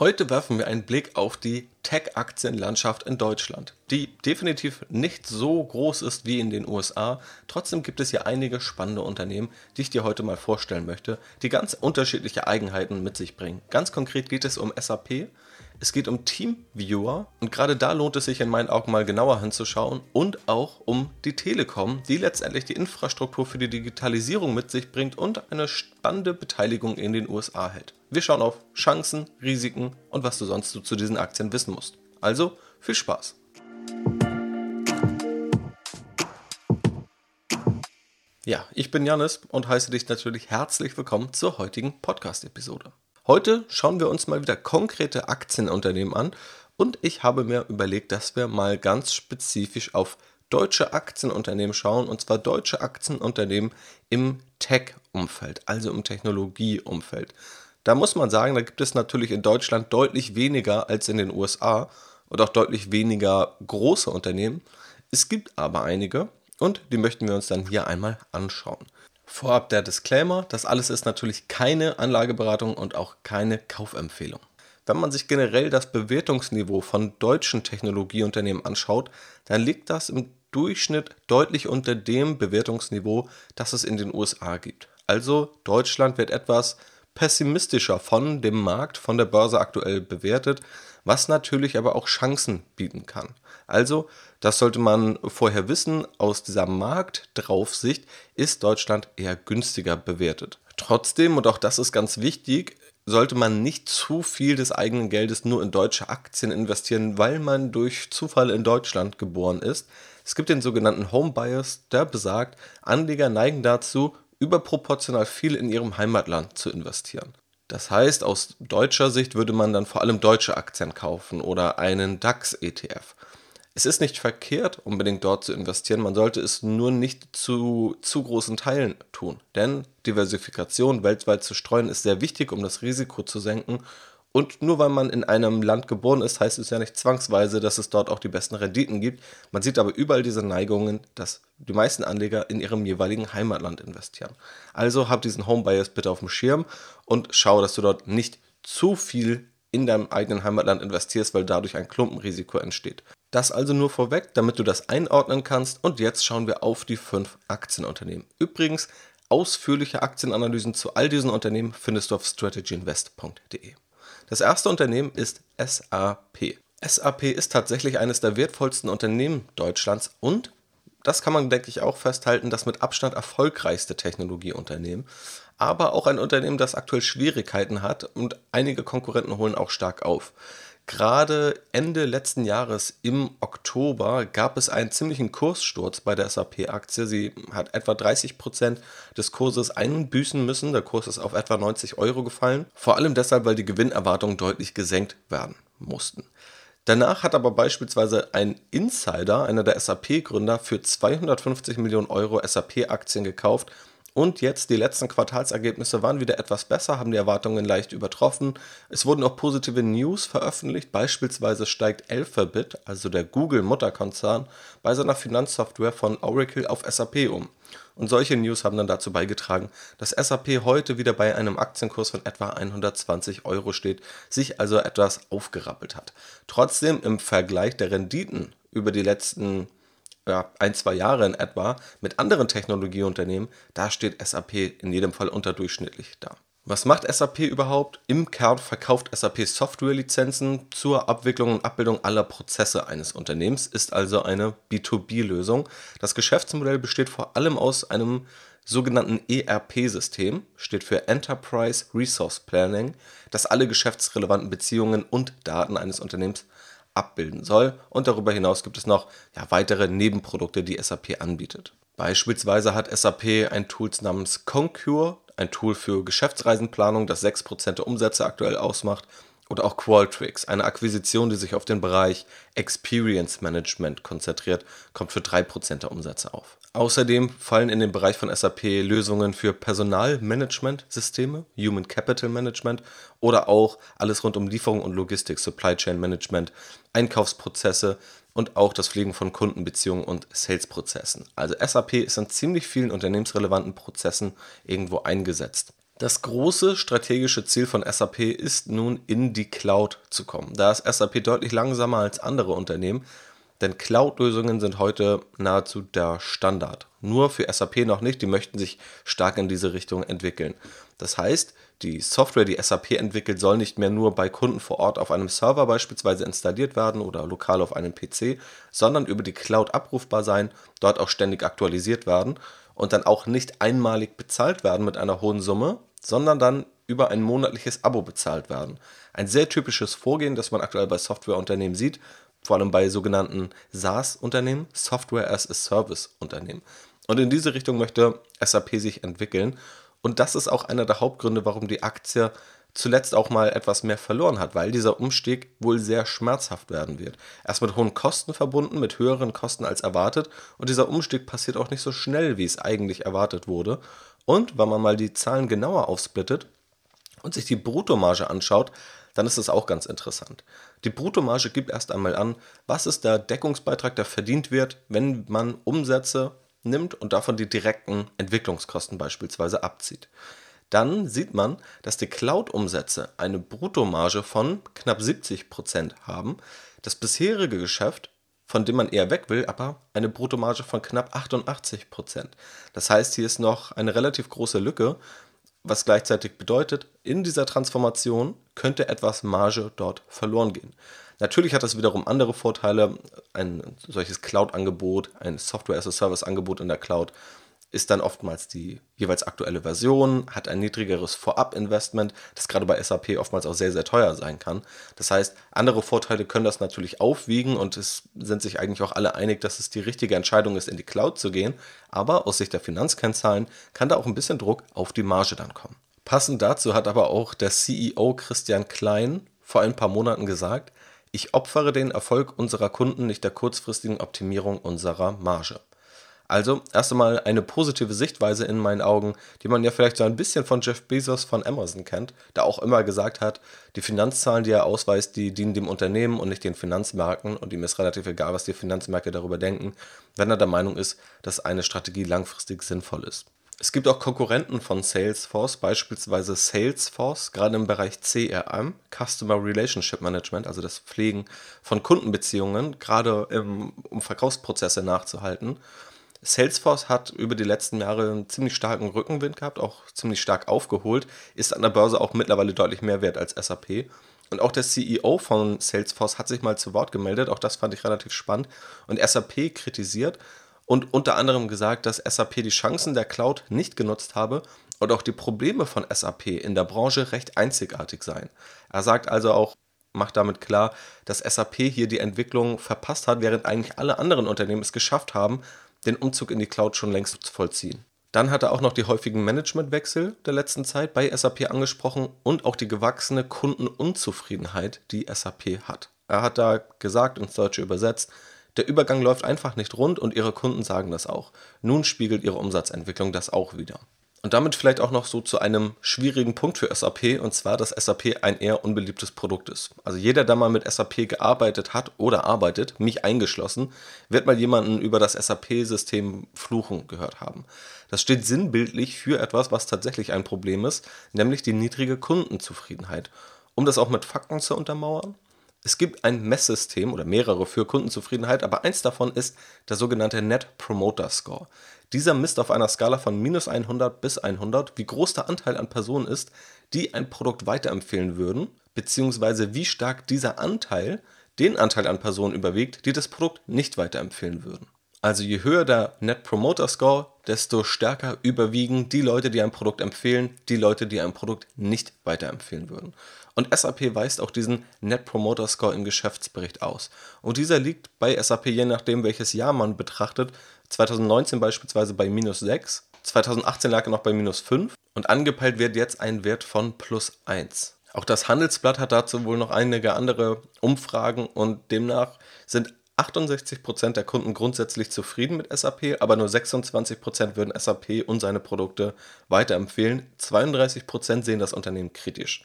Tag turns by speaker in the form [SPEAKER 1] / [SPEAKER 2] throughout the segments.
[SPEAKER 1] Heute werfen wir einen Blick auf die Tech-Aktienlandschaft in Deutschland, die definitiv nicht so groß ist wie in den USA. Trotzdem gibt es hier einige spannende Unternehmen, die ich dir heute mal vorstellen möchte, die ganz unterschiedliche Eigenheiten mit sich bringen. Ganz konkret geht es um SAP, es geht um Teamviewer und gerade da lohnt es sich in meinen Augen mal genauer hinzuschauen und auch um die Telekom, die letztendlich die Infrastruktur für die Digitalisierung mit sich bringt und eine spannende Beteiligung in den USA hält. Wir schauen auf Chancen, Risiken und was du sonst zu diesen Aktien wissen musst. Also viel Spaß! Ja, ich bin Janis und heiße dich natürlich herzlich willkommen zur heutigen Podcast-Episode. Heute schauen wir uns mal wieder konkrete Aktienunternehmen an und ich habe mir überlegt, dass wir mal ganz spezifisch auf deutsche Aktienunternehmen schauen und zwar deutsche Aktienunternehmen im Tech-Umfeld, also im Technologieumfeld. Da muss man sagen, da gibt es natürlich in Deutschland deutlich weniger als in den USA und auch deutlich weniger große Unternehmen. Es gibt aber einige und die möchten wir uns dann hier einmal anschauen. Vorab der Disclaimer, das alles ist natürlich keine Anlageberatung und auch keine Kaufempfehlung. Wenn man sich generell das Bewertungsniveau von deutschen Technologieunternehmen anschaut, dann liegt das im Durchschnitt deutlich unter dem Bewertungsniveau, das es in den USA gibt. Also Deutschland wird etwas pessimistischer von dem Markt, von der Börse aktuell bewertet, was natürlich aber auch Chancen bieten kann. Also, das sollte man vorher wissen, aus dieser Marktdraufsicht ist Deutschland eher günstiger bewertet. Trotzdem, und auch das ist ganz wichtig, sollte man nicht zu viel des eigenen Geldes nur in deutsche Aktien investieren, weil man durch Zufall in Deutschland geboren ist. Es gibt den sogenannten Home Bias, der besagt, Anleger neigen dazu, überproportional viel in ihrem Heimatland zu investieren. Das heißt, aus deutscher Sicht würde man dann vor allem deutsche Aktien kaufen oder einen DAX-ETF. Es ist nicht verkehrt, unbedingt dort zu investieren, man sollte es nur nicht zu zu großen Teilen tun. Denn Diversifikation weltweit zu streuen ist sehr wichtig, um das Risiko zu senken und nur weil man in einem Land geboren ist, heißt es ja nicht zwangsweise, dass es dort auch die besten Renditen gibt. Man sieht aber überall diese Neigungen, dass die meisten Anleger in ihrem jeweiligen Heimatland investieren. Also hab diesen Home Bias bitte auf dem Schirm und schau, dass du dort nicht zu viel in deinem eigenen Heimatland investierst, weil dadurch ein Klumpenrisiko entsteht. Das also nur vorweg, damit du das einordnen kannst. Und jetzt schauen wir auf die fünf Aktienunternehmen. Übrigens, ausführliche Aktienanalysen zu all diesen Unternehmen findest du auf strategyinvest.de. Das erste Unternehmen ist SAP. SAP ist tatsächlich eines der wertvollsten Unternehmen Deutschlands und das kann man, denke ich, auch festhalten, das mit Abstand erfolgreichste Technologieunternehmen, aber auch ein Unternehmen, das aktuell Schwierigkeiten hat und einige Konkurrenten holen auch stark auf. Gerade Ende letzten Jahres im Oktober gab es einen ziemlichen Kurssturz bei der SAP-Aktie. Sie hat etwa 30 Prozent des Kurses einbüßen müssen. Der Kurs ist auf etwa 90 Euro gefallen. Vor allem deshalb, weil die Gewinnerwartungen deutlich gesenkt werden mussten. Danach hat aber beispielsweise ein Insider, einer der SAP-Gründer, für 250 Millionen Euro SAP-Aktien gekauft und jetzt die letzten Quartalsergebnisse waren wieder etwas besser, haben die Erwartungen leicht übertroffen. Es wurden auch positive News veröffentlicht. Beispielsweise steigt Alphabet, also der Google-Mutterkonzern, bei seiner Finanzsoftware von Oracle auf SAP um. Und solche News haben dann dazu beigetragen, dass SAP heute wieder bei einem Aktienkurs von etwa 120 Euro steht, sich also etwas aufgerappelt hat. Trotzdem im Vergleich der Renditen über die letzten ja, ein, zwei Jahre in etwa mit anderen Technologieunternehmen, da steht SAP in jedem Fall unterdurchschnittlich da. Was macht SAP überhaupt? Im Kern verkauft SAP Softwarelizenzen zur Abwicklung und Abbildung aller Prozesse eines Unternehmens, ist also eine B2B-Lösung. Das Geschäftsmodell besteht vor allem aus einem sogenannten ERP-System, steht für Enterprise Resource Planning, das alle geschäftsrelevanten Beziehungen und Daten eines Unternehmens abbilden soll. Und darüber hinaus gibt es noch ja, weitere Nebenprodukte, die SAP anbietet. Beispielsweise hat SAP ein Tool namens Concure, ein Tool für Geschäftsreisenplanung, das 6% der Umsätze aktuell ausmacht. Oder auch Qualtrics, eine Akquisition, die sich auf den Bereich Experience Management konzentriert, kommt für 3% der Umsätze auf. Außerdem fallen in den Bereich von SAP Lösungen für Personalmanagementsysteme, Human Capital Management oder auch alles rund um Lieferung und Logistik, Supply Chain Management, Einkaufsprozesse und auch das Pflegen von Kundenbeziehungen und Salesprozessen. Also SAP ist an ziemlich vielen unternehmensrelevanten Prozessen irgendwo eingesetzt. Das große strategische Ziel von SAP ist nun in die Cloud zu kommen. Da ist SAP deutlich langsamer als andere Unternehmen, denn Cloud-Lösungen sind heute nahezu der Standard. Nur für SAP noch nicht, die möchten sich stark in diese Richtung entwickeln. Das heißt, die Software, die SAP entwickelt, soll nicht mehr nur bei Kunden vor Ort auf einem Server beispielsweise installiert werden oder lokal auf einem PC, sondern über die Cloud abrufbar sein, dort auch ständig aktualisiert werden und dann auch nicht einmalig bezahlt werden mit einer hohen Summe, sondern dann über ein monatliches Abo bezahlt werden. Ein sehr typisches Vorgehen, das man aktuell bei Softwareunternehmen sieht, vor allem bei sogenannten SaaS-Unternehmen, Software as a Service-Unternehmen. Und in diese Richtung möchte SAP sich entwickeln. Und das ist auch einer der Hauptgründe, warum die Aktie zuletzt auch mal etwas mehr verloren hat, weil dieser Umstieg wohl sehr schmerzhaft werden wird. Erst mit hohen Kosten verbunden, mit höheren Kosten als erwartet und dieser Umstieg passiert auch nicht so schnell, wie es eigentlich erwartet wurde. Und wenn man mal die Zahlen genauer aufsplittet und sich die Bruttomarge anschaut, dann ist es auch ganz interessant. Die Bruttomarge gibt erst einmal an, was ist der Deckungsbeitrag, der verdient wird, wenn man Umsätze nimmt und davon die direkten Entwicklungskosten beispielsweise abzieht. Dann sieht man, dass die Cloud-Umsätze eine Bruttomarge von knapp 70% haben. Das bisherige Geschäft, von dem man eher weg will, aber eine Bruttomarge von knapp 88%. Das heißt, hier ist noch eine relativ große Lücke, was gleichzeitig bedeutet, in dieser Transformation könnte etwas Marge dort verloren gehen. Natürlich hat das wiederum andere Vorteile. Ein solches Cloud-Angebot, ein Software-as-a-Service-Angebot in der Cloud ist dann oftmals die jeweils aktuelle Version, hat ein niedrigeres Vorab-Investment, das gerade bei SAP oftmals auch sehr, sehr teuer sein kann. Das heißt, andere Vorteile können das natürlich aufwiegen und es sind sich eigentlich auch alle einig, dass es die richtige Entscheidung ist, in die Cloud zu gehen. Aber aus Sicht der Finanzkennzahlen kann da auch ein bisschen Druck auf die Marge dann kommen. Passend dazu hat aber auch der CEO Christian Klein vor ein paar Monaten gesagt, ich opfere den Erfolg unserer Kunden nicht der kurzfristigen Optimierung unserer Marge. Also erst einmal eine positive Sichtweise in meinen Augen, die man ja vielleicht so ein bisschen von Jeff Bezos von Amazon kennt, der auch immer gesagt hat, die Finanzzahlen, die er ausweist, die dienen dem Unternehmen und nicht den Finanzmärkten und ihm ist relativ egal, was die Finanzmärkte darüber denken, wenn er der Meinung ist, dass eine Strategie langfristig sinnvoll ist. Es gibt auch Konkurrenten von Salesforce, beispielsweise Salesforce, gerade im Bereich CRM, Customer Relationship Management, also das Pflegen von Kundenbeziehungen, gerade im, um Verkaufsprozesse nachzuhalten. Salesforce hat über die letzten Jahre einen ziemlich starken Rückenwind gehabt, auch ziemlich stark aufgeholt, ist an der Börse auch mittlerweile deutlich mehr wert als SAP. Und auch der CEO von Salesforce hat sich mal zu Wort gemeldet, auch das fand ich relativ spannend, und SAP kritisiert, und unter anderem gesagt, dass SAP die Chancen der Cloud nicht genutzt habe und auch die Probleme von SAP in der Branche recht einzigartig seien. Er sagt also auch, macht damit klar, dass SAP hier die Entwicklung verpasst hat, während eigentlich alle anderen Unternehmen es geschafft haben, den Umzug in die Cloud schon längst vollziehen. Dann hat er auch noch die häufigen Managementwechsel der letzten Zeit bei SAP angesprochen und auch die gewachsene Kundenunzufriedenheit, die SAP hat. Er hat da gesagt, ins Deutsche übersetzt, der Übergang läuft einfach nicht rund und ihre Kunden sagen das auch. Nun spiegelt ihre Umsatzentwicklung das auch wieder. Und damit vielleicht auch noch so zu einem schwierigen Punkt für SAP, und zwar, dass SAP ein eher unbeliebtes Produkt ist. Also jeder, der mal mit SAP gearbeitet hat oder arbeitet, mich eingeschlossen, wird mal jemanden über das SAP-System fluchen gehört haben. Das steht sinnbildlich für etwas, was tatsächlich ein Problem ist, nämlich die niedrige Kundenzufriedenheit. Um das auch mit Fakten zu untermauern, es gibt ein Messsystem oder mehrere für Kundenzufriedenheit, aber eins davon ist der sogenannte Net Promoter Score. Dieser misst auf einer Skala von minus 100 bis 100, wie groß der Anteil an Personen ist, die ein Produkt weiterempfehlen würden, beziehungsweise wie stark dieser Anteil den Anteil an Personen überwiegt, die das Produkt nicht weiterempfehlen würden. Also je höher der Net Promoter Score, desto stärker überwiegen die Leute, die ein Produkt empfehlen, die Leute, die ein Produkt nicht weiterempfehlen würden. Und SAP weist auch diesen Net Promoter Score im Geschäftsbericht aus. Und dieser liegt bei SAP, je nachdem welches Jahr man betrachtet, 2019 beispielsweise bei minus 6, 2018 lag er noch bei minus 5 und angepeilt wird jetzt ein Wert von plus 1. Auch das Handelsblatt hat dazu wohl noch einige andere Umfragen und demnach sind 68% der Kunden grundsätzlich zufrieden mit SAP, aber nur 26% würden SAP und seine Produkte weiterempfehlen. 32% sehen das Unternehmen kritisch.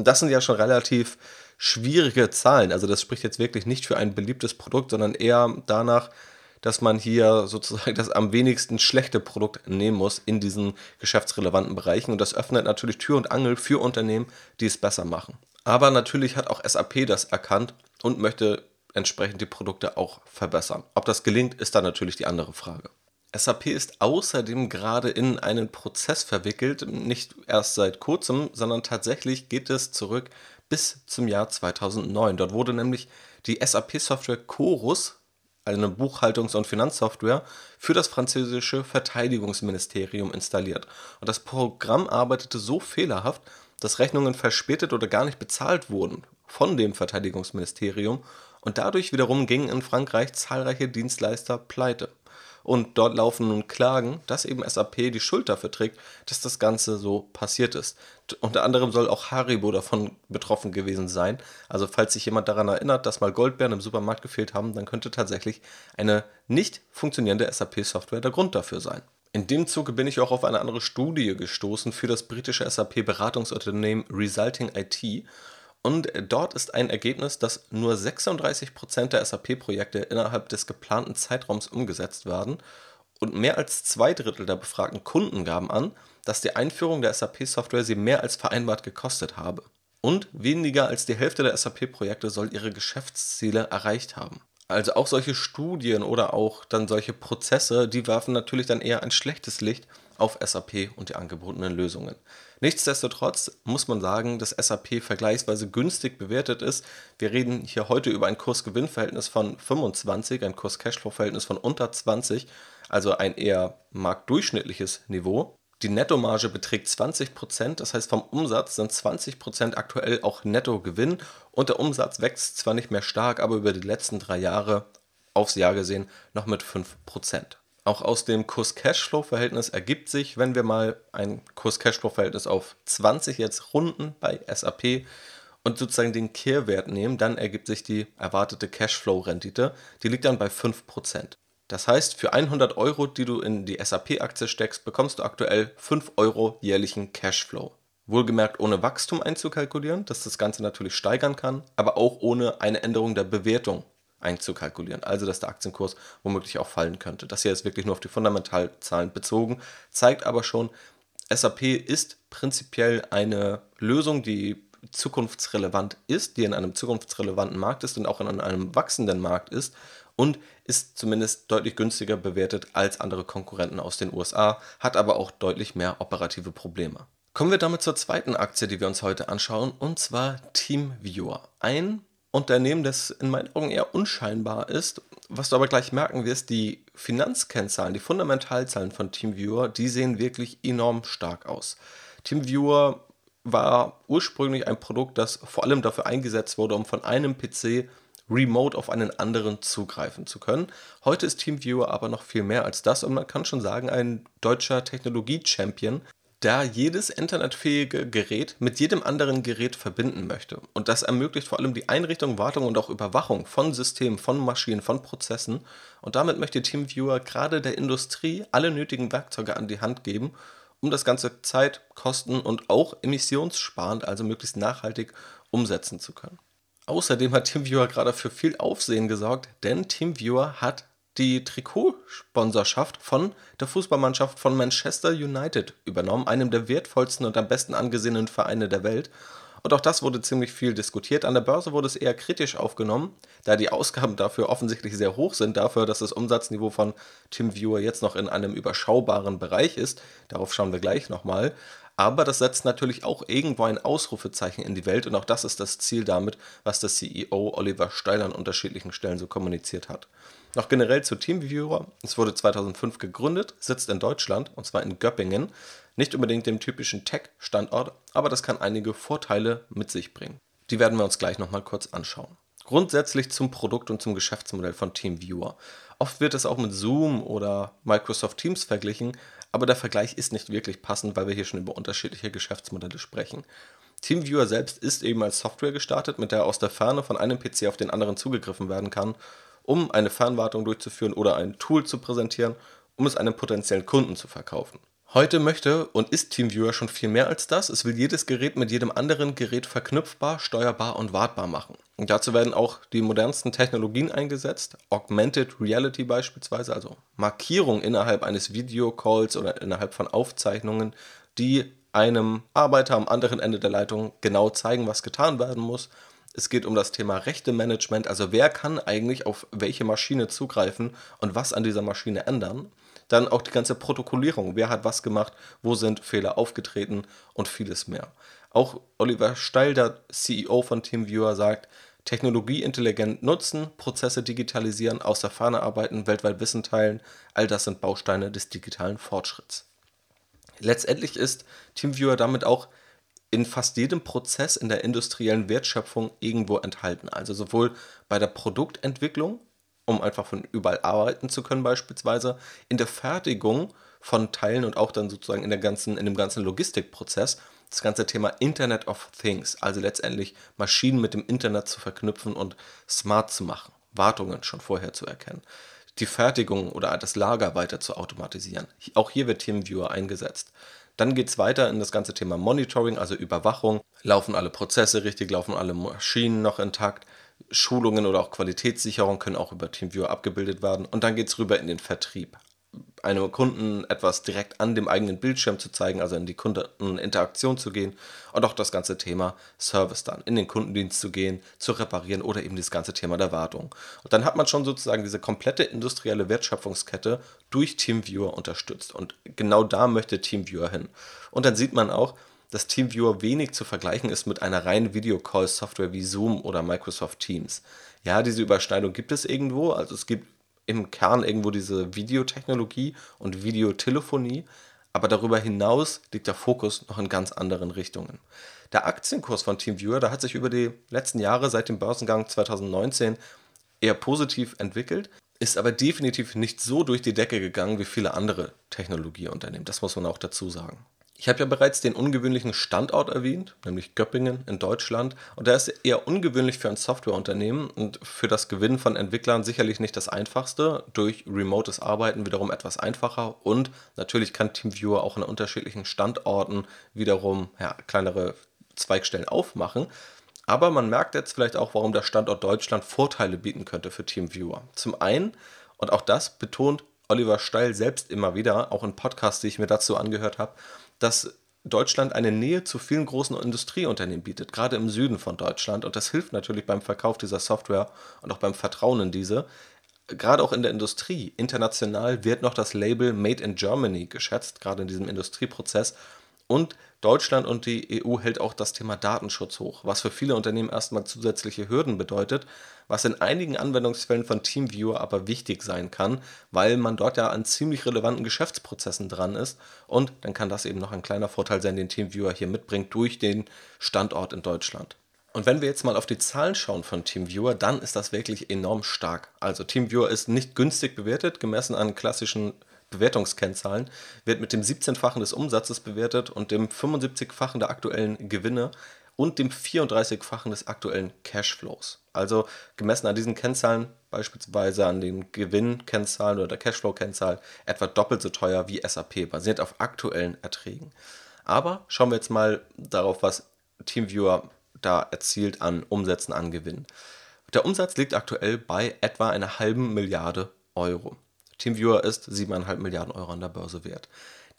[SPEAKER 1] Und das sind ja schon relativ schwierige Zahlen. Also das spricht jetzt wirklich nicht für ein beliebtes Produkt, sondern eher danach, dass man hier sozusagen das am wenigsten schlechte Produkt nehmen muss in diesen geschäftsrelevanten Bereichen. Und das öffnet natürlich Tür und Angel für Unternehmen, die es besser machen. Aber natürlich hat auch SAP das erkannt und möchte entsprechend die Produkte auch verbessern. Ob das gelingt, ist dann natürlich die andere Frage. SAP ist außerdem gerade in einen Prozess verwickelt, nicht erst seit kurzem, sondern tatsächlich geht es zurück bis zum Jahr 2009. Dort wurde nämlich die SAP-Software Chorus, eine Buchhaltungs- und Finanzsoftware, für das französische Verteidigungsministerium installiert. Und das Programm arbeitete so fehlerhaft, dass Rechnungen verspätet oder gar nicht bezahlt wurden von dem Verteidigungsministerium und dadurch wiederum gingen in Frankreich zahlreiche Dienstleister pleite. Und dort laufen nun Klagen, dass eben SAP die Schuld dafür trägt, dass das Ganze so passiert ist. Unter anderem soll auch Haribo davon betroffen gewesen sein. Also falls sich jemand daran erinnert, dass mal Goldbeeren im Supermarkt gefehlt haben, dann könnte tatsächlich eine nicht funktionierende SAP-Software der Grund dafür sein. In dem Zuge bin ich auch auf eine andere Studie gestoßen für das britische SAP-Beratungsunternehmen Resulting IT. Und dort ist ein Ergebnis, dass nur 36% der SAP-Projekte innerhalb des geplanten Zeitraums umgesetzt werden und mehr als zwei Drittel der befragten Kunden gaben an, dass die Einführung der SAP-Software sie mehr als vereinbart gekostet habe. Und weniger als die Hälfte der SAP-Projekte soll ihre Geschäftsziele erreicht haben. Also auch solche Studien oder auch dann solche Prozesse, die werfen natürlich dann eher ein schlechtes Licht auf SAP und die angebotenen Lösungen. Nichtsdestotrotz muss man sagen, dass SAP vergleichsweise günstig bewertet ist. Wir reden hier heute über ein Kurs-Gewinn-Verhältnis von 25, ein Kurs-Cashflow-Verhältnis von unter 20, also ein eher marktdurchschnittliches Niveau. Die Nettomarge beträgt 20%, das heißt vom Umsatz sind 20% aktuell auch Nettogewinn und der Umsatz wächst zwar nicht mehr stark, aber über die letzten drei Jahre aufs Jahr gesehen noch mit 5%. Auch aus dem Kurs-Cashflow-Verhältnis ergibt sich, wenn wir mal ein Kurs-Cashflow-Verhältnis auf 20 jetzt runden bei SAP und sozusagen den Kehrwert nehmen, dann ergibt sich die erwartete Cashflow-Rendite. Die liegt dann bei 5%. Das heißt, für 100 Euro, die du in die SAP-Aktie steckst, bekommst du aktuell 5 Euro jährlichen Cashflow. Wohlgemerkt ohne Wachstum einzukalkulieren, das das Ganze natürlich steigern kann, aber auch ohne eine Änderung der Bewertung einzukalkulieren. Also, dass der Aktienkurs womöglich auch fallen könnte. Das hier ist wirklich nur auf die Fundamentalzahlen bezogen, zeigt aber schon, SAP ist prinzipiell eine Lösung, die zukunftsrelevant ist, die in einem zukunftsrelevanten Markt ist und auch in einem wachsenden Markt ist und ist zumindest deutlich günstiger bewertet als andere Konkurrenten aus den USA, hat aber auch deutlich mehr operative Probleme. Kommen wir damit zur zweiten Aktie, die wir uns heute anschauen, und zwar TeamViewer. Ein Unternehmen, das in meinen Augen eher unscheinbar ist. Was du aber gleich merken wirst, die Finanzkennzahlen, die Fundamentalzahlen von TeamViewer, die sehen wirklich enorm stark aus. TeamViewer war ursprünglich ein Produkt, das vor allem dafür eingesetzt wurde, um von einem PC remote auf einen anderen zugreifen zu können. Heute ist TeamViewer aber noch viel mehr als das und man kann schon sagen, ein deutscher Technologie-Champion, da jedes internetfähige Gerät mit jedem anderen Gerät verbinden möchte. Und das ermöglicht vor allem die Einrichtung, Wartung und auch Überwachung von Systemen, von Maschinen, von Prozessen. Und damit möchte TeamViewer gerade der Industrie alle nötigen Werkzeuge an die Hand geben, um das Ganze Zeit, Kosten und auch emissionssparend, also möglichst nachhaltig umsetzen zu können. Außerdem hat TeamViewer gerade für viel Aufsehen gesorgt, denn TeamViewer hat die Trikotsponsorschaft von der Fußballmannschaft von Manchester United übernommen, einem der wertvollsten und am besten angesehenen Vereine der Welt. Und auch das wurde ziemlich viel diskutiert. An der Börse wurde es eher kritisch aufgenommen, da die Ausgaben dafür offensichtlich sehr hoch sind, dafür, dass das Umsatzniveau von TeamViewer jetzt noch in einem überschaubaren Bereich ist. Darauf schauen wir gleich nochmal. Aber das setzt natürlich auch irgendwo ein Ausrufezeichen in die Welt und auch das ist das Ziel damit, was der CEO Oliver Steiler an unterschiedlichen Stellen so kommuniziert hat. Noch generell zu TeamViewer. Es wurde 2005 gegründet, sitzt in Deutschland und zwar in Göppingen. Nicht unbedingt dem typischen Tech-Standort, aber das kann einige Vorteile mit sich bringen. Die werden wir uns gleich nochmal kurz anschauen. Grundsätzlich zum Produkt und zum Geschäftsmodell von TeamViewer. Oft wird es auch mit Zoom oder Microsoft Teams verglichen, aber der Vergleich ist nicht wirklich passend, weil wir hier schon über unterschiedliche Geschäftsmodelle sprechen. TeamViewer selbst ist eben als Software gestartet, mit der aus der Ferne von einem PC auf den anderen zugegriffen werden kann um eine Fernwartung durchzuführen oder ein Tool zu präsentieren, um es einem potenziellen Kunden zu verkaufen. Heute möchte und ist TeamViewer schon viel mehr als das. Es will jedes Gerät mit jedem anderen Gerät verknüpfbar, steuerbar und wartbar machen. Und dazu werden auch die modernsten Technologien eingesetzt, Augmented Reality beispielsweise, also Markierung innerhalb eines Videocalls oder innerhalb von Aufzeichnungen, die einem Arbeiter am anderen Ende der Leitung genau zeigen, was getan werden muss. Es geht um das Thema Rechte-Management, also wer kann eigentlich auf welche Maschine zugreifen und was an dieser Maschine ändern. Dann auch die ganze Protokollierung. Wer hat was gemacht? Wo sind Fehler aufgetreten? Und vieles mehr. Auch Oliver Steil, der CEO von TeamViewer, sagt, Technologie intelligent nutzen, Prozesse digitalisieren, aus der Fahne arbeiten, weltweit Wissen teilen, all das sind Bausteine des digitalen Fortschritts. Letztendlich ist TeamViewer damit auch in fast jedem Prozess in der industriellen Wertschöpfung irgendwo enthalten. Also sowohl bei der Produktentwicklung um einfach von überall arbeiten zu können beispielsweise, in der Fertigung von Teilen und auch dann sozusagen in, der ganzen, in dem ganzen Logistikprozess das ganze Thema Internet of Things, also letztendlich Maschinen mit dem Internet zu verknüpfen und smart zu machen, Wartungen schon vorher zu erkennen, die Fertigung oder das Lager weiter zu automatisieren. Auch hier wird TeamViewer eingesetzt. Dann geht es weiter in das ganze Thema Monitoring, also Überwachung. Laufen alle Prozesse richtig, laufen alle Maschinen noch intakt, Schulungen oder auch Qualitätssicherung können auch über TeamViewer abgebildet werden. Und dann geht es rüber in den Vertrieb. Einem Kunden etwas direkt an dem eigenen Bildschirm zu zeigen, also in die Kundeninteraktion zu gehen und auch das ganze Thema Service dann, in den Kundendienst zu gehen, zu reparieren oder eben das ganze Thema der Wartung. Und dann hat man schon sozusagen diese komplette industrielle Wertschöpfungskette durch TeamViewer unterstützt. Und genau da möchte TeamViewer hin. Und dann sieht man auch, dass TeamViewer wenig zu vergleichen ist mit einer reinen Videocall-Software wie Zoom oder Microsoft Teams. Ja, diese Überschneidung gibt es irgendwo, also es gibt im Kern irgendwo diese Videotechnologie und Videotelefonie, aber darüber hinaus liegt der Fokus noch in ganz anderen Richtungen. Der Aktienkurs von TeamViewer, da hat sich über die letzten Jahre seit dem Börsengang 2019 eher positiv entwickelt, ist aber definitiv nicht so durch die Decke gegangen wie viele andere Technologieunternehmen. Das muss man auch dazu sagen. Ich habe ja bereits den ungewöhnlichen Standort erwähnt, nämlich Göppingen in Deutschland. Und der ist eher ungewöhnlich für ein Softwareunternehmen und für das Gewinnen von Entwicklern sicherlich nicht das einfachste. Durch remotes Arbeiten wiederum etwas einfacher. Und natürlich kann TeamViewer auch an unterschiedlichen Standorten wiederum ja, kleinere Zweigstellen aufmachen. Aber man merkt jetzt vielleicht auch, warum der Standort Deutschland Vorteile bieten könnte für TeamViewer. Zum einen, und auch das betont Oliver Steil selbst immer wieder, auch in Podcasts, die ich mir dazu angehört habe, dass Deutschland eine Nähe zu vielen großen Industrieunternehmen bietet, gerade im Süden von Deutschland. Und das hilft natürlich beim Verkauf dieser Software und auch beim Vertrauen in diese. Gerade auch in der Industrie. International wird noch das Label Made in Germany geschätzt, gerade in diesem Industrieprozess. Und Deutschland und die EU hält auch das Thema Datenschutz hoch, was für viele Unternehmen erstmal zusätzliche Hürden bedeutet, was in einigen Anwendungsfällen von TeamViewer aber wichtig sein kann, weil man dort ja an ziemlich relevanten Geschäftsprozessen dran ist und dann kann das eben noch ein kleiner Vorteil sein, den TeamViewer hier mitbringt durch den Standort in Deutschland. Und wenn wir jetzt mal auf die Zahlen schauen von TeamViewer, dann ist das wirklich enorm stark. Also TeamViewer ist nicht günstig bewertet, gemessen an klassischen Bewertungskennzahlen, wird mit dem 17-fachen des Umsatzes bewertet und dem 75-fachen der aktuellen Gewinne und dem 34-fachen des aktuellen Cashflows. Also gemessen an diesen Kennzahlen, beispielsweise an den Gewinnkennzahlen oder der Cashflow-Kennzahl, etwa doppelt so teuer wie SAP, basiert auf aktuellen Erträgen. Aber schauen wir jetzt mal darauf, was TeamViewer da erzielt an Umsätzen, an Gewinn. Der Umsatz liegt aktuell bei etwa einer halben Milliarde Euro. TeamViewer ist 7,5 Milliarden Euro an der Börse wert.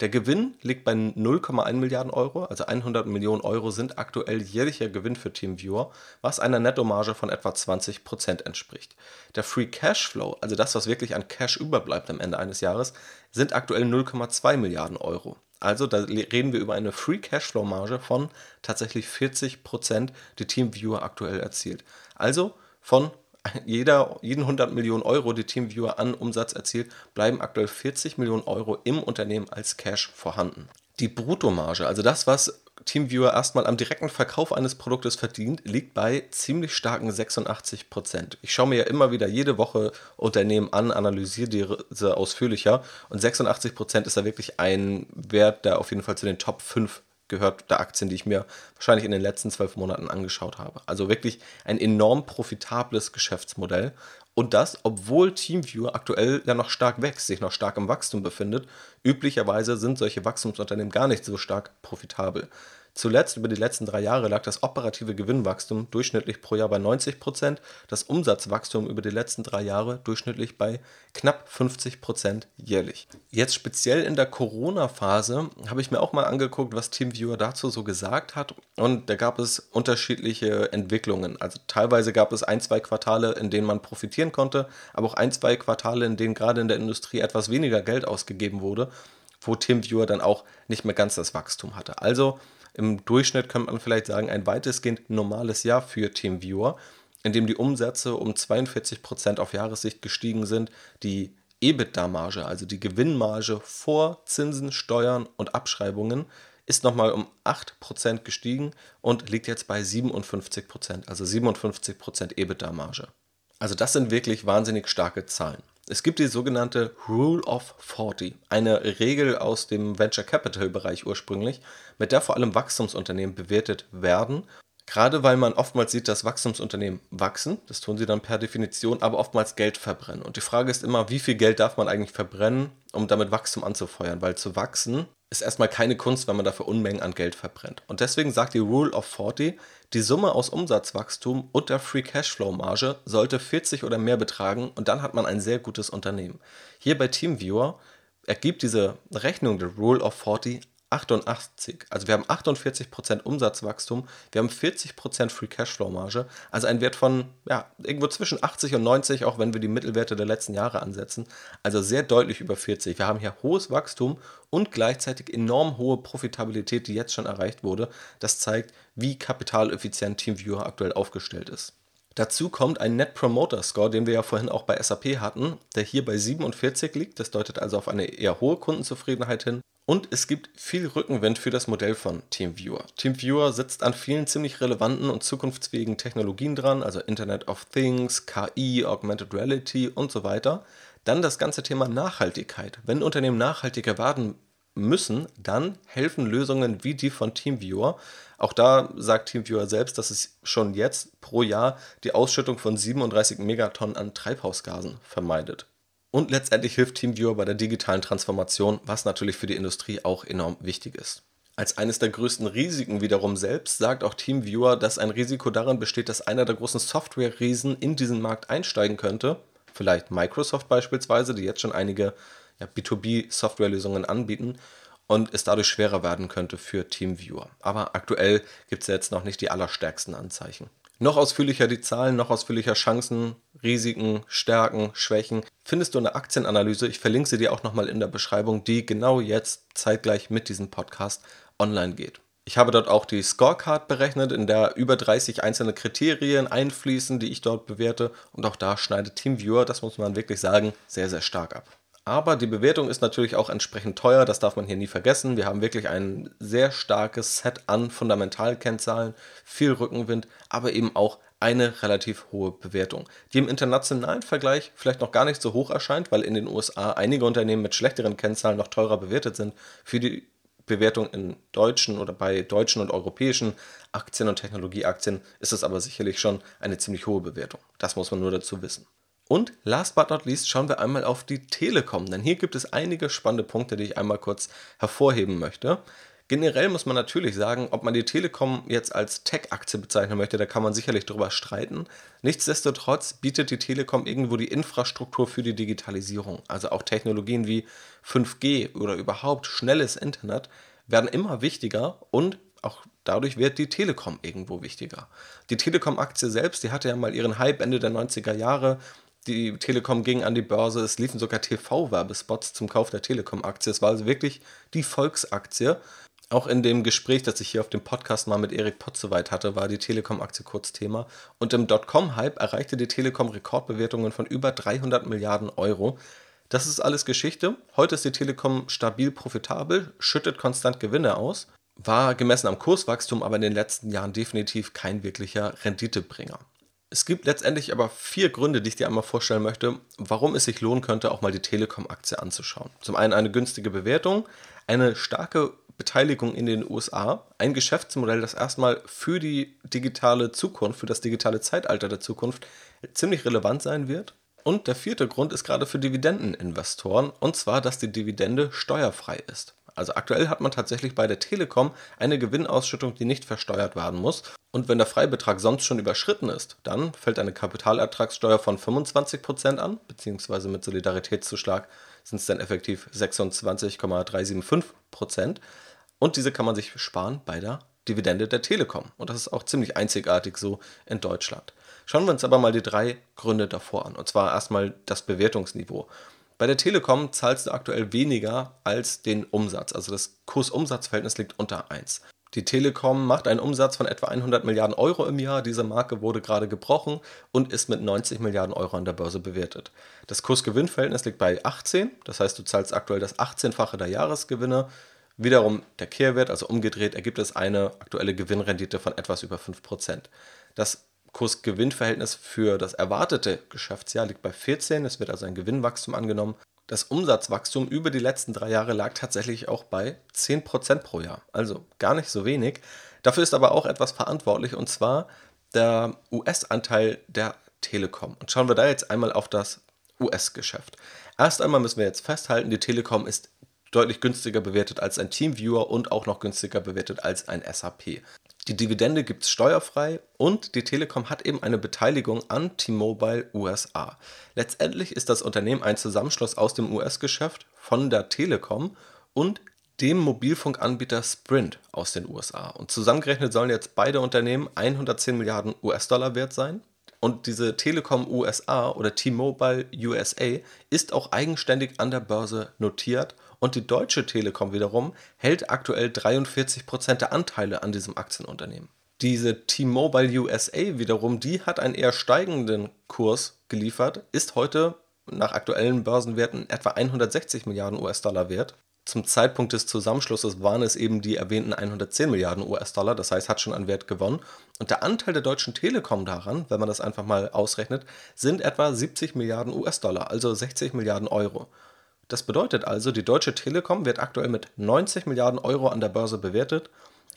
[SPEAKER 1] Der Gewinn liegt bei 0,1 Milliarden Euro, also 100 Millionen Euro sind aktuell jährlicher Gewinn für TeamViewer, was einer Nettomarge von etwa 20% entspricht. Der Free Cashflow, also das, was wirklich an Cash überbleibt am Ende eines Jahres, sind aktuell 0,2 Milliarden Euro. Also da reden wir über eine Free Cashflow Marge von tatsächlich 40%, die TeamViewer aktuell erzielt. Also von jeder, jeden 100 Millionen Euro, die TeamViewer an Umsatz erzielt, bleiben aktuell 40 Millionen Euro im Unternehmen als Cash vorhanden. Die Bruttomarge, also das, was TeamViewer erstmal am direkten Verkauf eines Produktes verdient, liegt bei ziemlich starken 86 Prozent. Ich schaue mir ja immer wieder jede Woche Unternehmen an, analysiere diese ausführlicher und 86 Prozent ist da wirklich ein Wert, der auf jeden Fall zu den Top 5 gehört der Aktien, die ich mir wahrscheinlich in den letzten zwölf Monaten angeschaut habe. Also wirklich ein enorm profitables Geschäftsmodell Und das, obwohl TeamViewer aktuell ja noch stark wächst, sich noch stark im Wachstum befindet. Üblicherweise sind solche Wachstumsunternehmen gar nicht so stark profitabel. Zuletzt über die letzten drei Jahre lag das operative Gewinnwachstum durchschnittlich pro Jahr bei 90 Prozent, das Umsatzwachstum über die letzten drei Jahre durchschnittlich bei knapp 50 Prozent jährlich. Jetzt speziell in der Corona-Phase habe ich mir auch mal angeguckt, was TeamViewer dazu so gesagt hat und da gab es unterschiedliche Entwicklungen. Also teilweise gab es ein, zwei Quartale, in denen man profitieren konnte, aber auch ein, zwei Quartale, in denen gerade in der Industrie etwas weniger Geld ausgegeben wurde, wo TeamViewer dann auch nicht mehr ganz das Wachstum hatte. Also im Durchschnitt könnte man vielleicht sagen, ein weitestgehend normales Jahr für TeamViewer, in dem die Umsätze um 42% auf Jahressicht gestiegen sind, die EBITDA-Marge, also die Gewinnmarge vor Zinsen, Steuern und Abschreibungen, ist nochmal um 8% gestiegen und liegt jetzt bei 57%, also 57% EBITDA-Marge. Also das sind wirklich wahnsinnig starke Zahlen. Es gibt die sogenannte Rule of 40, eine Regel aus dem Venture Capital Bereich ursprünglich, mit der vor allem Wachstumsunternehmen bewertet werden. Gerade weil man oftmals sieht, dass Wachstumsunternehmen wachsen, das tun sie dann per Definition, aber oftmals Geld verbrennen. Und die Frage ist immer, wie viel Geld darf man eigentlich verbrennen, um damit Wachstum anzufeuern? Weil zu wachsen ist erstmal keine Kunst, wenn man dafür Unmengen an Geld verbrennt. Und deswegen sagt die Rule of 40, die Summe aus Umsatzwachstum und der Free Cashflow Marge sollte 40 oder mehr betragen und dann hat man ein sehr gutes Unternehmen. Hier bei TeamViewer ergibt diese Rechnung der Rule of 40 88. Also wir haben 48% Umsatzwachstum, wir haben 40% Free Cashflow Marge, also ein Wert von ja, irgendwo zwischen 80 und 90, auch wenn wir die Mittelwerte der letzten Jahre ansetzen. Also sehr deutlich über 40. Wir haben hier hohes Wachstum und gleichzeitig enorm hohe Profitabilität, die jetzt schon erreicht wurde. Das zeigt, wie kapitaleffizient TeamViewer aktuell aufgestellt ist. Dazu kommt ein Net Promoter Score, den wir ja vorhin auch bei SAP hatten, der hier bei 47 liegt. Das deutet also auf eine eher hohe Kundenzufriedenheit hin. Und es gibt viel Rückenwind für das Modell von TeamViewer. TeamViewer sitzt an vielen ziemlich relevanten und zukunftsfähigen Technologien dran, also Internet of Things, KI, Augmented Reality und so weiter. Dann das ganze Thema Nachhaltigkeit. Wenn Unternehmen nachhaltiger werden müssen, dann helfen Lösungen wie die von TeamViewer. Auch da sagt TeamViewer selbst, dass es schon jetzt pro Jahr die Ausschüttung von 37 Megatonnen an Treibhausgasen vermeidet. Und letztendlich hilft TeamViewer bei der digitalen Transformation, was natürlich für die Industrie auch enorm wichtig ist. Als eines der größten Risiken wiederum selbst sagt auch TeamViewer, dass ein Risiko darin besteht, dass einer der großen Software-Riesen in diesen Markt einsteigen könnte. Vielleicht Microsoft beispielsweise, die jetzt schon einige ja, B2B-Softwarelösungen anbieten und es dadurch schwerer werden könnte für TeamViewer. Aber aktuell gibt es jetzt noch nicht die allerstärksten Anzeichen. Noch ausführlicher die Zahlen, noch ausführlicher Chancen, Risiken, Stärken, Schwächen findest du in der Aktienanalyse. Ich verlinke sie dir auch nochmal in der Beschreibung, die genau jetzt zeitgleich mit diesem Podcast online geht. Ich habe dort auch die Scorecard berechnet, in der über 30 einzelne Kriterien einfließen, die ich dort bewerte. Und auch da schneidet TeamViewer, das muss man wirklich sagen, sehr, sehr stark ab. Aber die Bewertung ist natürlich auch entsprechend teuer, das darf man hier nie vergessen. Wir haben wirklich ein sehr starkes Set an Fundamentalkennzahlen, viel Rückenwind, aber eben auch eine relativ hohe Bewertung, die im internationalen Vergleich vielleicht noch gar nicht so hoch erscheint, weil in den USA einige Unternehmen mit schlechteren Kennzahlen noch teurer bewertet sind. Für die Bewertung in deutschen oder bei deutschen und europäischen Aktien und Technologieaktien ist es aber sicherlich schon eine ziemlich hohe Bewertung. Das muss man nur dazu wissen. Und last but not least schauen wir einmal auf die Telekom, denn hier gibt es einige spannende Punkte, die ich einmal kurz hervorheben möchte. Generell muss man natürlich sagen, ob man die Telekom jetzt als Tech-Aktie bezeichnen möchte, da kann man sicherlich drüber streiten. Nichtsdestotrotz bietet die Telekom irgendwo die Infrastruktur für die Digitalisierung. Also auch Technologien wie 5G oder überhaupt schnelles Internet werden immer wichtiger und auch dadurch wird die Telekom irgendwo wichtiger. Die Telekom-Aktie selbst, die hatte ja mal ihren Hype Ende der 90er Jahre die Telekom ging an die Börse, es liefen sogar TV-Werbespots zum Kauf der Telekom-Aktie. Es war also wirklich die Volksaktie. Auch in dem Gespräch, das ich hier auf dem Podcast mal mit Erik Potzeweit hatte, war die Telekom-Aktie kurz Thema. Und im Dotcom-Hype erreichte die Telekom Rekordbewertungen von über 300 Milliarden Euro. Das ist alles Geschichte. Heute ist die Telekom stabil profitabel, schüttet konstant Gewinne aus, war gemessen am Kurswachstum aber in den letzten Jahren definitiv kein wirklicher Renditebringer. Es gibt letztendlich aber vier Gründe, die ich dir einmal vorstellen möchte, warum es sich lohnen könnte, auch mal die Telekom-Aktie anzuschauen. Zum einen eine günstige Bewertung, eine starke Beteiligung in den USA, ein Geschäftsmodell, das erstmal für die digitale Zukunft, für das digitale Zeitalter der Zukunft ziemlich relevant sein wird. Und der vierte Grund ist gerade für Dividendeninvestoren, und zwar, dass die Dividende steuerfrei ist. Also aktuell hat man tatsächlich bei der Telekom eine Gewinnausschüttung, die nicht versteuert werden muss. Und wenn der Freibetrag sonst schon überschritten ist, dann fällt eine Kapitalertragssteuer von 25% an, beziehungsweise mit Solidaritätszuschlag sind es dann effektiv 26,375%. Und diese kann man sich sparen bei der Dividende der Telekom. Und das ist auch ziemlich einzigartig so in Deutschland. Schauen wir uns aber mal die drei Gründe davor an. Und zwar erstmal das Bewertungsniveau. Bei der Telekom zahlst du aktuell weniger als den Umsatz. Also das Kursumsatzverhältnis liegt unter 1. Die Telekom macht einen Umsatz von etwa 100 Milliarden Euro im Jahr. Diese Marke wurde gerade gebrochen und ist mit 90 Milliarden Euro an der Börse bewertet. Das Kurs-Gewinn-Verhältnis liegt bei 18. Das heißt, du zahlst aktuell das 18-fache der Jahresgewinne. Wiederum der Kehrwert, also umgedreht, ergibt es eine aktuelle Gewinnrendite von etwas über 5%. Das Kurs-Gewinn-Verhältnis für das erwartete Geschäftsjahr liegt bei 14. Es wird also ein Gewinnwachstum angenommen. Das Umsatzwachstum über die letzten drei Jahre lag tatsächlich auch bei 10% pro Jahr. Also gar nicht so wenig. Dafür ist aber auch etwas verantwortlich und zwar der US-Anteil der Telekom. Und schauen wir da jetzt einmal auf das US-Geschäft. Erst einmal müssen wir jetzt festhalten, die Telekom ist deutlich günstiger bewertet als ein Teamviewer und auch noch günstiger bewertet als ein SAP. Die Dividende gibt es steuerfrei und die Telekom hat eben eine Beteiligung an T-Mobile USA. Letztendlich ist das Unternehmen ein Zusammenschluss aus dem US-Geschäft von der Telekom und dem Mobilfunkanbieter Sprint aus den USA. Und zusammengerechnet sollen jetzt beide Unternehmen 110 Milliarden US-Dollar wert sein. Und diese Telekom USA oder T-Mobile USA ist auch eigenständig an der Börse notiert und die Deutsche Telekom wiederum hält aktuell 43% der Anteile an diesem Aktienunternehmen. Diese T-Mobile USA wiederum, die hat einen eher steigenden Kurs geliefert, ist heute nach aktuellen Börsenwerten etwa 160 Milliarden US-Dollar wert. Zum Zeitpunkt des Zusammenschlusses waren es eben die erwähnten 110 Milliarden US-Dollar, das heißt, hat schon an Wert gewonnen. Und der Anteil der Deutschen Telekom daran, wenn man das einfach mal ausrechnet, sind etwa 70 Milliarden US-Dollar, also 60 Milliarden Euro. Das bedeutet also, die Deutsche Telekom wird aktuell mit 90 Milliarden Euro an der Börse bewertet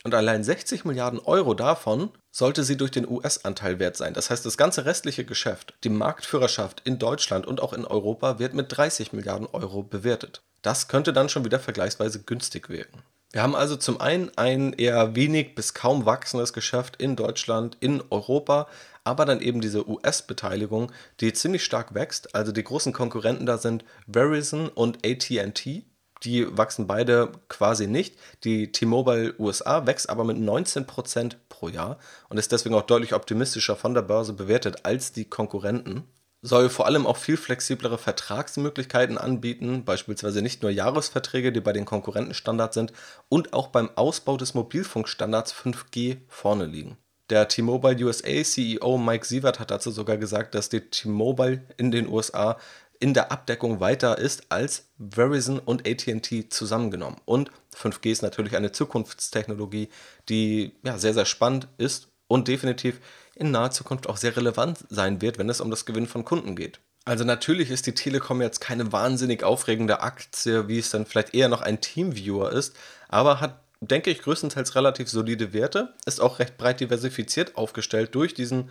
[SPEAKER 1] und allein 60 Milliarden Euro davon sollte sie durch den US-Anteil wert sein. Das heißt, das ganze restliche Geschäft, die Marktführerschaft in Deutschland und auch in Europa wird mit 30 Milliarden Euro bewertet. Das könnte dann schon wieder vergleichsweise günstig wirken. Wir haben also zum einen ein eher wenig bis kaum wachsendes Geschäft in Deutschland, in Europa, aber dann eben diese US-Beteiligung, die ziemlich stark wächst. Also die großen Konkurrenten da sind Verizon und ATT. Die wachsen beide quasi nicht. Die T-Mobile USA wächst aber mit 19% pro Jahr und ist deswegen auch deutlich optimistischer von der Börse bewertet als die Konkurrenten soll vor allem auch viel flexiblere Vertragsmöglichkeiten anbieten, beispielsweise nicht nur Jahresverträge, die bei den Konkurrenten Standard sind, und auch beim Ausbau des Mobilfunkstandards 5G vorne liegen. Der T-Mobile USA CEO Mike Sievert hat dazu sogar gesagt, dass die T-Mobile in den USA in der Abdeckung weiter ist als Verizon und ATT zusammengenommen. Und 5G ist natürlich eine Zukunftstechnologie, die ja, sehr, sehr spannend ist und definitiv in naher Zukunft auch sehr relevant sein wird, wenn es um das Gewinn von Kunden geht. Also natürlich ist die Telekom jetzt keine wahnsinnig aufregende Aktie, wie es dann vielleicht eher noch ein Teamviewer ist, aber hat denke ich, größtenteils relativ solide Werte, ist auch recht breit diversifiziert aufgestellt durch diesen,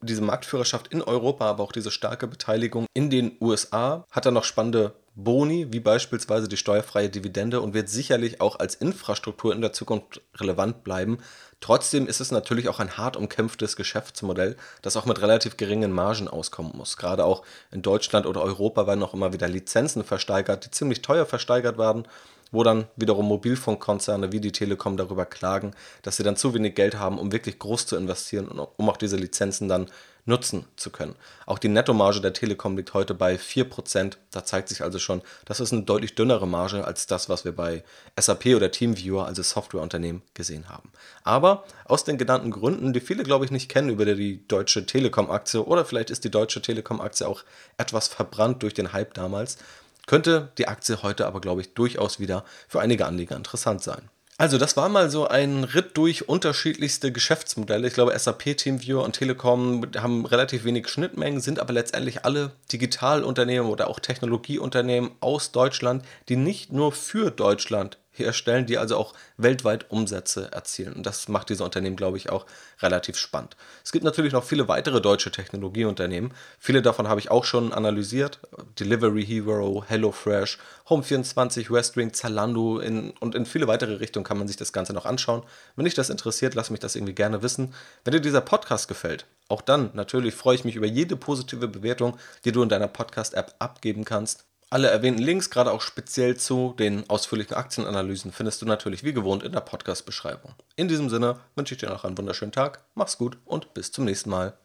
[SPEAKER 1] diese Marktführerschaft in Europa, aber auch diese starke Beteiligung in den USA. Hat er noch spannende Boni, wie beispielsweise die steuerfreie Dividende und wird sicherlich auch als Infrastruktur in der Zukunft relevant bleiben. Trotzdem ist es natürlich auch ein hart umkämpftes Geschäftsmodell, das auch mit relativ geringen Margen auskommen muss. Gerade auch in Deutschland oder Europa werden auch immer wieder Lizenzen versteigert, die ziemlich teuer versteigert werden wo dann wiederum Mobilfunkkonzerne wie die Telekom darüber klagen, dass sie dann zu wenig Geld haben, um wirklich groß zu investieren und um auch diese Lizenzen dann nutzen zu können. Auch die Nettomarge der Telekom liegt heute bei 4%. Da zeigt sich also schon, das ist eine deutlich dünnere Marge als das, was wir bei SAP oder TeamViewer, also Softwareunternehmen, gesehen haben. Aber aus den genannten Gründen, die viele, glaube ich, nicht kennen über die Deutsche Telekom-Aktie oder vielleicht ist die Deutsche Telekom-Aktie auch etwas verbrannt durch den Hype damals, könnte die Aktie heute aber, glaube ich, durchaus wieder für einige Anleger interessant sein. Also, das war mal so ein Ritt durch unterschiedlichste Geschäftsmodelle. Ich glaube, SAP, TeamViewer und Telekom haben relativ wenig Schnittmengen, sind aber letztendlich alle Digitalunternehmen oder auch Technologieunternehmen aus Deutschland, die nicht nur für Deutschland herstellen, die also auch weltweit Umsätze erzielen. Und das macht diese Unternehmen, glaube ich, auch relativ spannend. Es gibt natürlich noch viele weitere deutsche Technologieunternehmen. Viele davon habe ich auch schon analysiert. Delivery Hero, HelloFresh, Home24, Westwing, Zalando in, und in viele weitere Richtungen kann man sich das Ganze noch anschauen. Wenn dich das interessiert, lass mich das irgendwie gerne wissen. Wenn dir dieser Podcast gefällt, auch dann natürlich freue ich mich über jede positive Bewertung, die du in deiner Podcast-App abgeben kannst. Alle erwähnten Links, gerade auch speziell zu den ausführlichen Aktienanalysen, findest du natürlich wie gewohnt in der Podcast-Beschreibung. In diesem Sinne wünsche ich dir noch einen wunderschönen Tag, mach's gut und bis zum nächsten Mal.